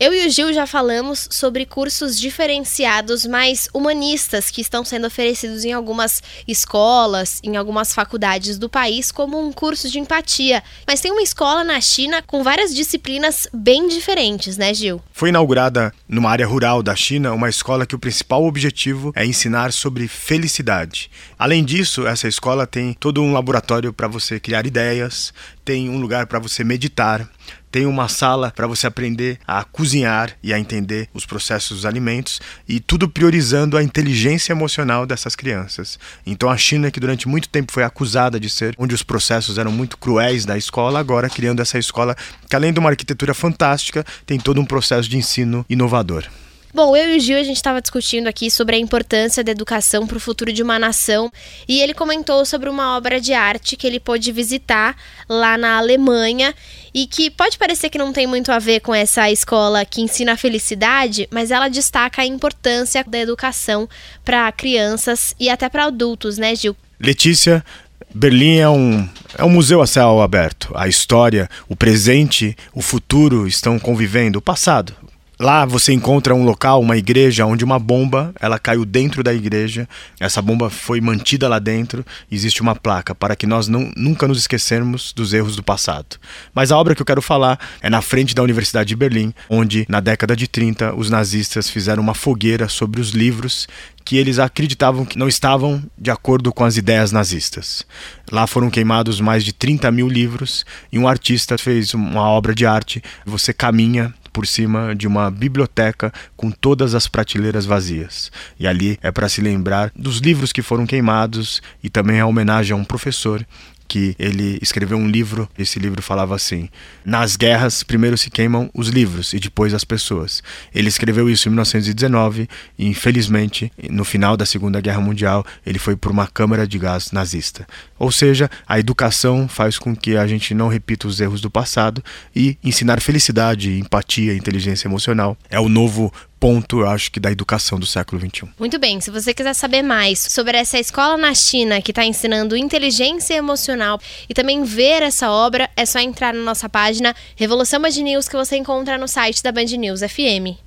Eu e o Gil já falamos sobre cursos diferenciados mais humanistas que estão sendo oferecidos em algumas escolas, em algumas faculdades do país, como um curso de empatia. Mas tem uma escola na China com várias disciplinas bem diferentes, né, Gil? Foi inaugurada numa área rural da China uma escola que o principal objetivo é ensinar sobre felicidade. Além disso, essa escola tem todo um laboratório para você criar ideias, tem um lugar para você meditar, tem uma sala para você aprender a cozinhar e a entender os processos dos alimentos e tudo priorizando a inteligência emocional dessas crianças. Então a China, que durante muito tempo foi acusada de ser onde os processos eram muito cruéis da escola, agora criando essa escola que além de uma arquitetura fantástica, tem todo um processo de ensino inovador. Bom, eu e o Gil, a gente estava discutindo aqui sobre a importância da educação para o futuro de uma nação e ele comentou sobre uma obra de arte que ele pôde visitar lá na Alemanha e que pode parecer que não tem muito a ver com essa escola que ensina a felicidade, mas ela destaca a importância da educação para crianças e até para adultos, né, Gil? Letícia, Berlim é um, é um museu a céu aberto. A história, o presente, o futuro estão convivendo. O passado, Lá você encontra um local, uma igreja, onde uma bomba ela caiu dentro da igreja. Essa bomba foi mantida lá dentro. Existe uma placa para que nós não, nunca nos esquecermos dos erros do passado. Mas a obra que eu quero falar é na frente da Universidade de Berlim, onde na década de 30 os nazistas fizeram uma fogueira sobre os livros que eles acreditavam que não estavam de acordo com as ideias nazistas. Lá foram queimados mais de 30 mil livros e um artista fez uma obra de arte. Você caminha por cima de uma biblioteca com todas as prateleiras vazias. E ali é para se lembrar dos livros que foram queimados e também a homenagem a um professor que ele escreveu um livro. Esse livro falava assim: Nas guerras, primeiro se queimam os livros e depois as pessoas. Ele escreveu isso em 1919 e, infelizmente, no final da Segunda Guerra Mundial, ele foi por uma câmara de gás nazista. Ou seja, a educação faz com que a gente não repita os erros do passado e ensinar felicidade, empatia, inteligência emocional é o novo ponto, eu acho que, da educação do século XXI. Muito bem, se você quiser saber mais sobre essa escola na China que está ensinando inteligência emocional e também ver essa obra, é só entrar na nossa página Revolução Band News que você encontra no site da Band News FM.